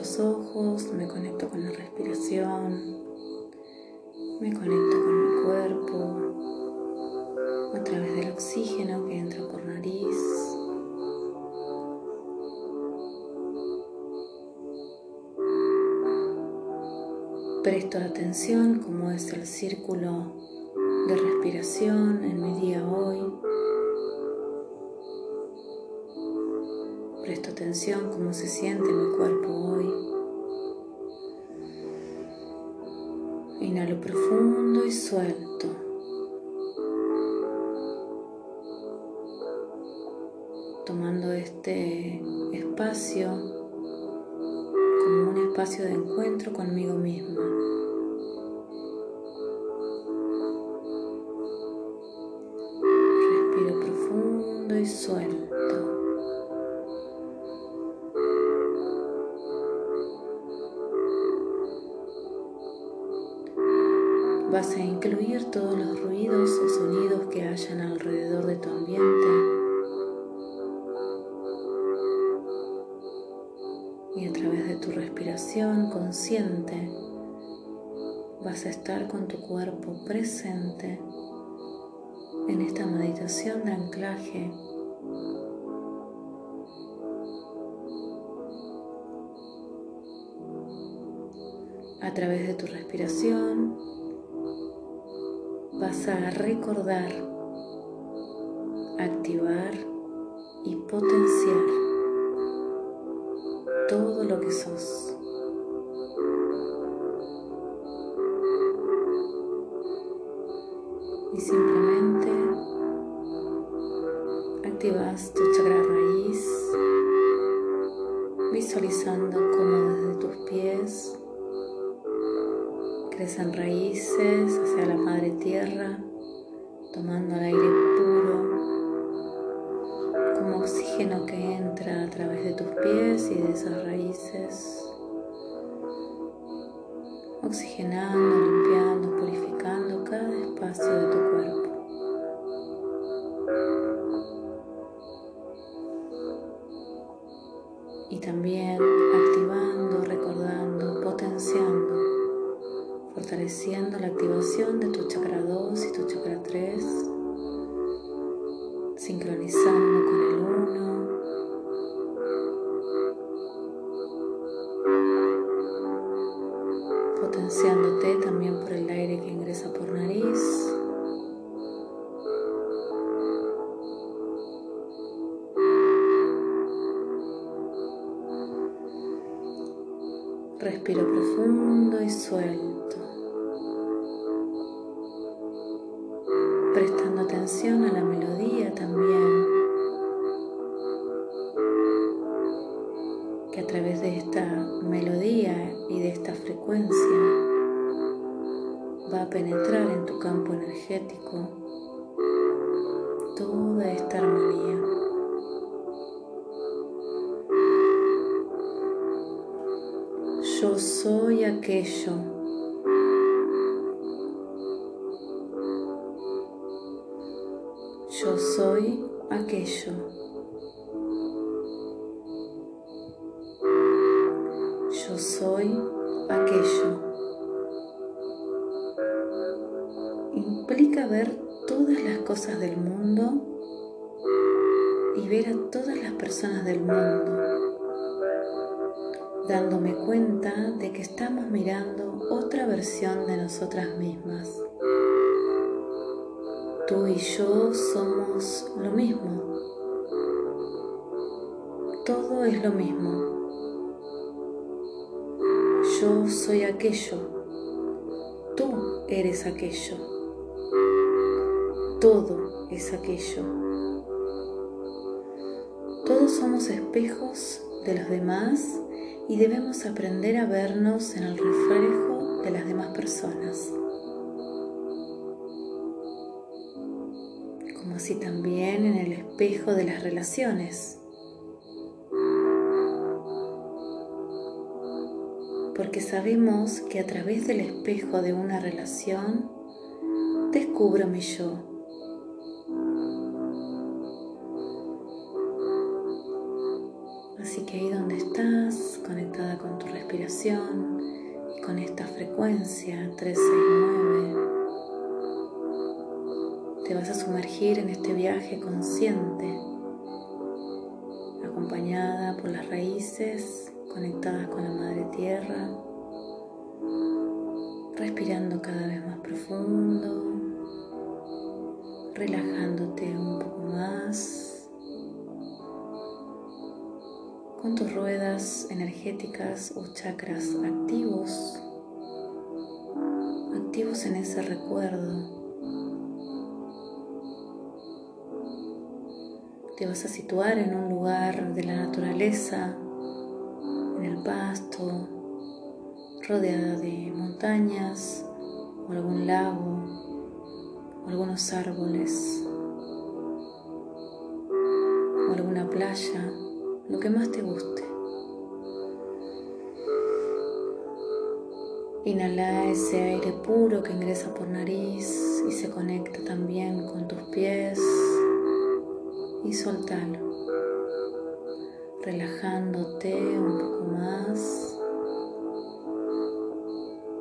Los ojos, me conecto con la respiración, me conecto con mi cuerpo a través del oxígeno que entra por nariz. Presto atención como es el círculo de respiración en mi día hoy. Atención cómo se siente mi cuerpo hoy. Inhalo profundo y suelto. Tomando este espacio como un espacio de encuentro conmigo misma. Vas a incluir todos los ruidos o sonidos que hayan alrededor de tu ambiente. Y a través de tu respiración consciente vas a estar con tu cuerpo presente en esta meditación de anclaje a través de tu respiración vas a recordar, activar y potenciar todo lo que sos. Oxigenando, Respiro profundo y suelto. Prestando atención a la melodía también. Que a través de esta melodía y de esta frecuencia va a penetrar en tu campo energético Yo soy aquello. Yo soy aquello. Implica ver todas las cosas del mundo y ver a todas las personas del mundo dándome cuenta de que estamos mirando otra versión de nosotras mismas. Tú y yo somos lo mismo. Todo es lo mismo. Yo soy aquello. Tú eres aquello. Todo es aquello. Todos somos espejos de los demás y debemos aprender a vernos en el reflejo de las demás personas. Así también en el espejo de las relaciones. Porque sabemos que a través del espejo de una relación descubro mi yo. Así que ahí donde estás, conectada con tu respiración y con esta frecuencia 369. Te vas a sumergir en este viaje consciente, acompañada por las raíces conectadas con la Madre Tierra, respirando cada vez más profundo, relajándote un poco más con tus ruedas energéticas o chakras activos, activos en ese recuerdo. Te vas a situar en un lugar de la naturaleza, en el pasto, rodeada de montañas o algún lago o algunos árboles o alguna playa lo que más te guste. Inhala ese aire puro que ingresa por nariz y se conecta también con tus pies y soltalo, relajándote un poco más,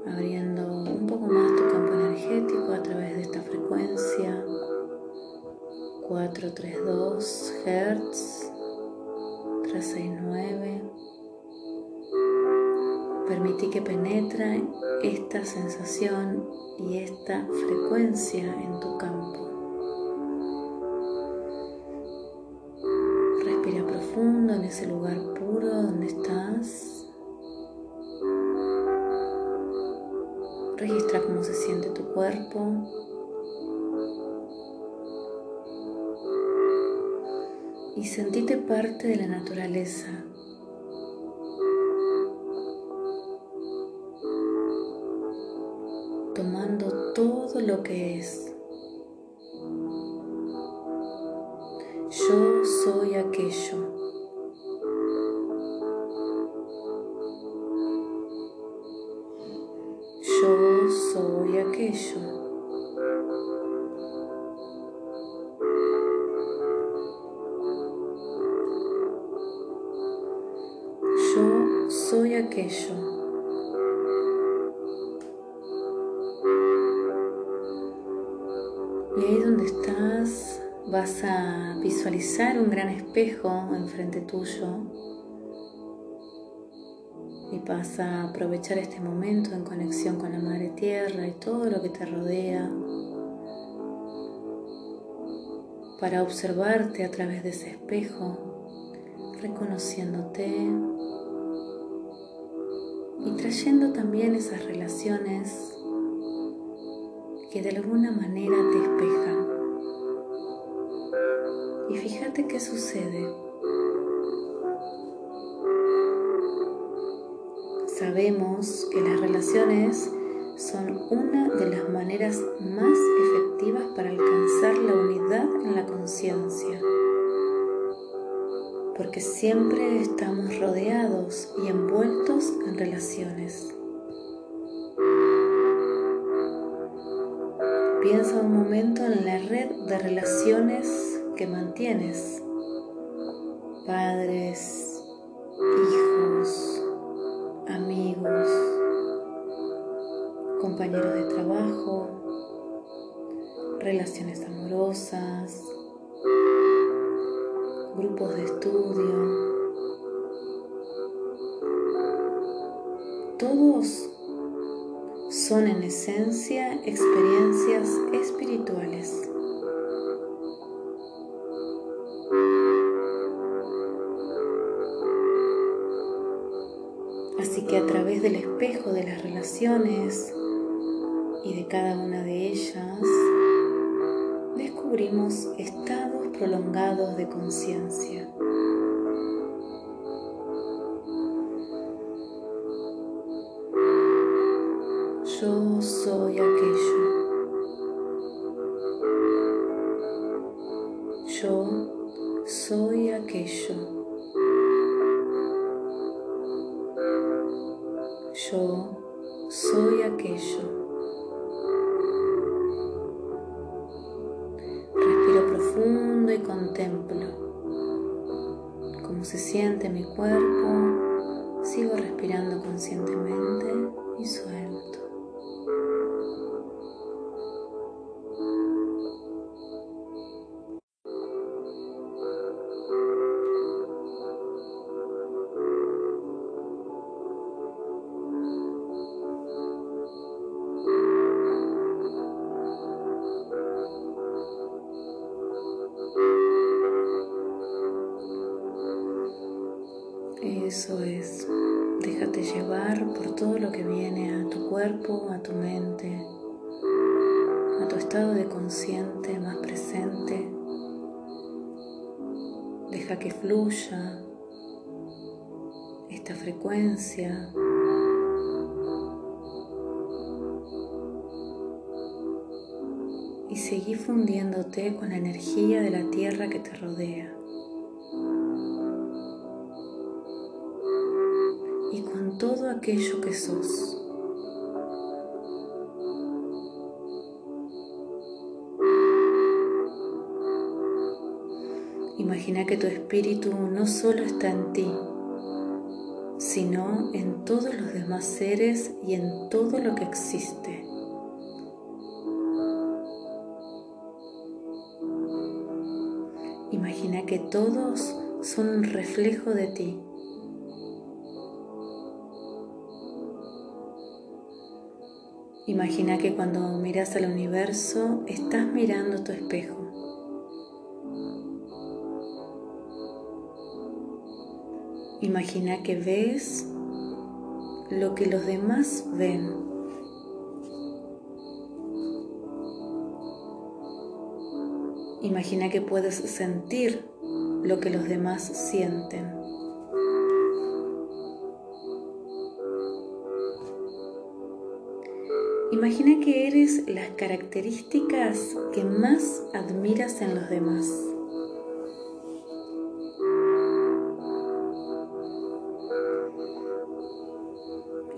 abriendo un poco más tu campo energético a través de esta frecuencia 432 Hz 369. Permití que penetre esta sensación y esta frecuencia en tu campo. Ese lugar puro donde estás. Registra cómo se siente tu cuerpo. y sentite parte de la naturaleza. Aquello. Y ahí donde estás vas a visualizar un gran espejo enfrente tuyo y vas a aprovechar este momento en conexión con la Madre Tierra y todo lo que te rodea para observarte a través de ese espejo, reconociéndote, y trayendo también esas relaciones que de alguna manera te espejan. Y fíjate qué sucede. Sabemos que las relaciones son una de las maneras más efectivas para alcanzar la unidad en la conciencia porque siempre estamos rodeados y envueltos en relaciones. Piensa un momento en la red de relaciones que mantienes. Padres, hijos, amigos, compañeros de trabajo, relaciones amorosas, grupos de estudio. Todos son en esencia experiencias espirituales. Así que a través del espejo de las relaciones y de cada una de ellas, descubrimos estados prolongados de conciencia. Yo soy conscientemente y suelto. Que fluya esta frecuencia. Y seguí fundiéndote con la energía de la tierra que te rodea. todo aquello que sos. Imagina que tu espíritu no solo está en ti, sino en todos los demás seres y en todo lo que existe. Imagina que todos son un reflejo de ti. Imagina que cuando miras al universo estás mirando tu espejo. Imagina que ves lo que los demás ven. Imagina que puedes sentir lo que los demás sienten. Imagina que eres las características que más admiras en los demás.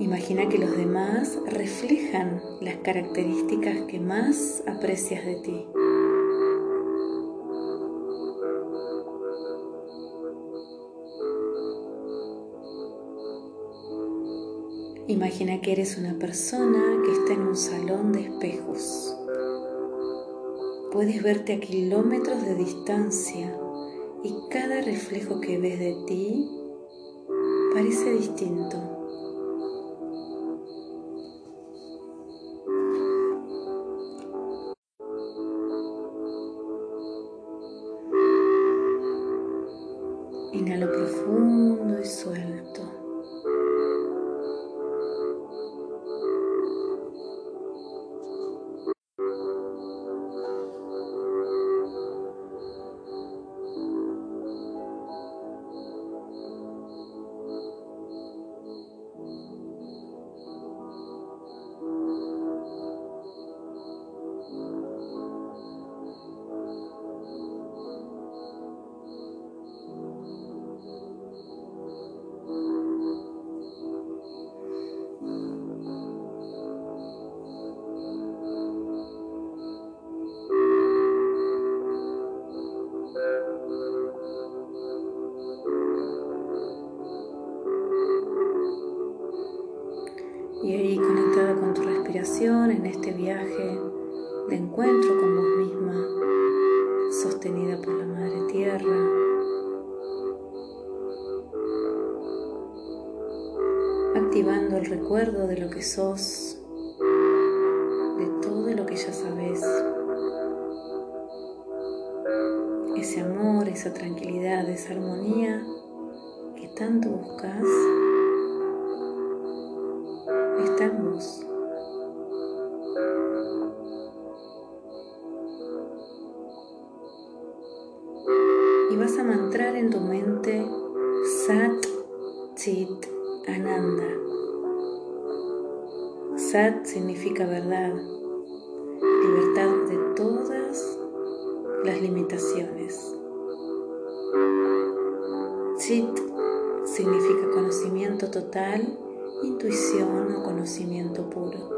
Imagina que los demás reflejan las características que más aprecias de ti. Imagina que eres una persona que está en un salón de espejos. Puedes verte a kilómetros de distancia y cada reflejo que ves de ti parece distinto. Encuentro con vos misma, sostenida por la Madre Tierra. Activando el recuerdo de lo que sos, de todo lo que ya sabes. Ese amor, esa tranquilidad, esa armonía que tanto buscas. Ananda. Sat significa verdad, libertad de todas las limitaciones. Chit significa conocimiento total intuición o conocimiento puro.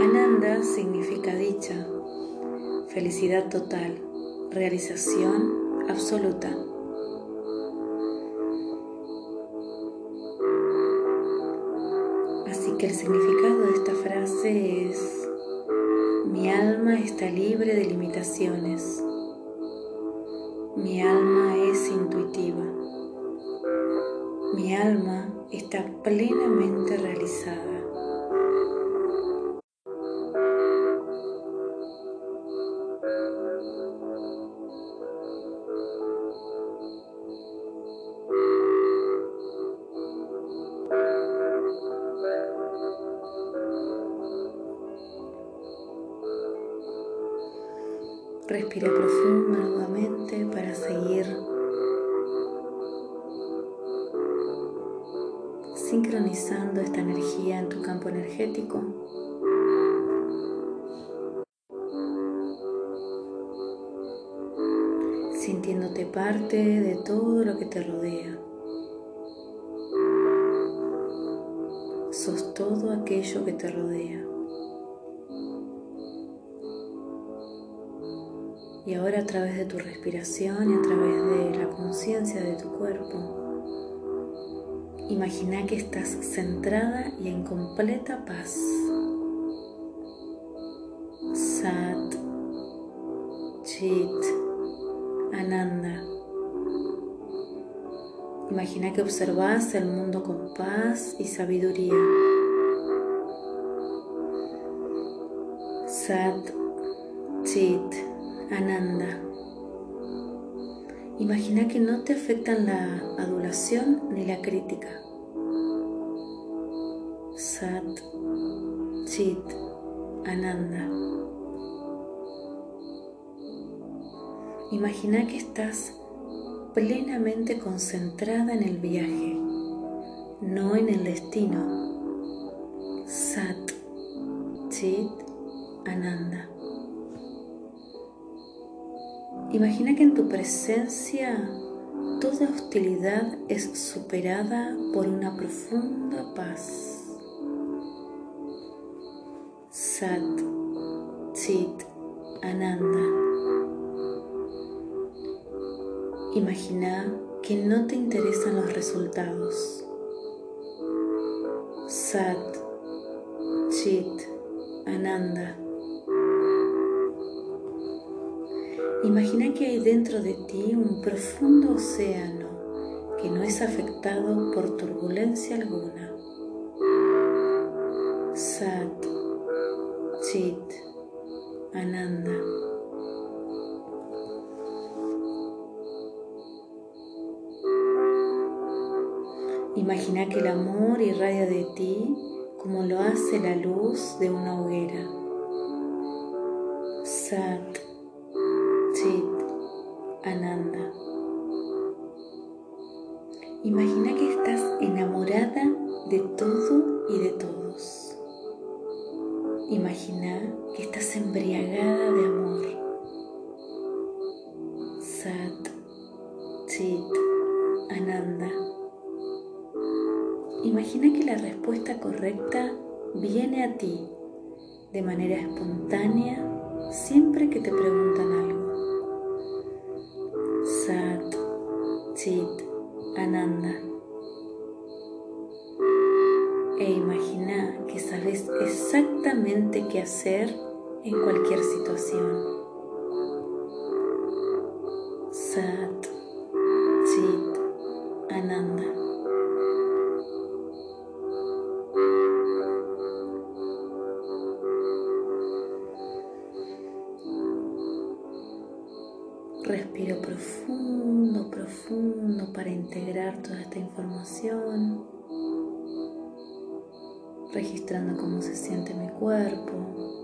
Ananda significa dicha, felicidad total, realización absoluta. Que el significado de esta frase es, mi alma está libre de limitaciones, mi alma es intuitiva, mi alma está plenamente realizada. Respira profundo nuevamente para seguir sincronizando esta energía en tu campo energético. Sintiéndote parte de todo lo que te rodea. Sos todo aquello que te rodea. Y ahora a través de tu respiración y a través de la conciencia de tu cuerpo, imagina que estás centrada y en completa paz. Sat, Chit, Ananda. Imagina que observas el mundo con paz y sabiduría. Sat, Chit, Ananda. Imagina que no te afectan la adulación ni la crítica. Sat, Chit, Ananda. Imagina que estás plenamente concentrada en el viaje, no en el destino. Sat, Chit, Ananda. Imagina que en tu presencia toda hostilidad es superada por una profunda paz. Sat, Chit, Ananda. Imagina que no te interesan los resultados. Sat, Chit, Ananda. Imagina que hay dentro de ti un profundo océano que no es afectado por turbulencia alguna. Sat, Chit, Ananda. Imagina que el amor irradia de ti como lo hace la luz de una hoguera. Sat, Imagina que estás embriagada de amor. Sat, Chit, Ananda. Imagina que la respuesta correcta viene a ti de manera espontánea siempre que te preguntan algo. Hacer en cualquier situación. Sat, Chit, Ananda. Respiro profundo, profundo para integrar toda esta información, registrando cómo se siente mi cuerpo,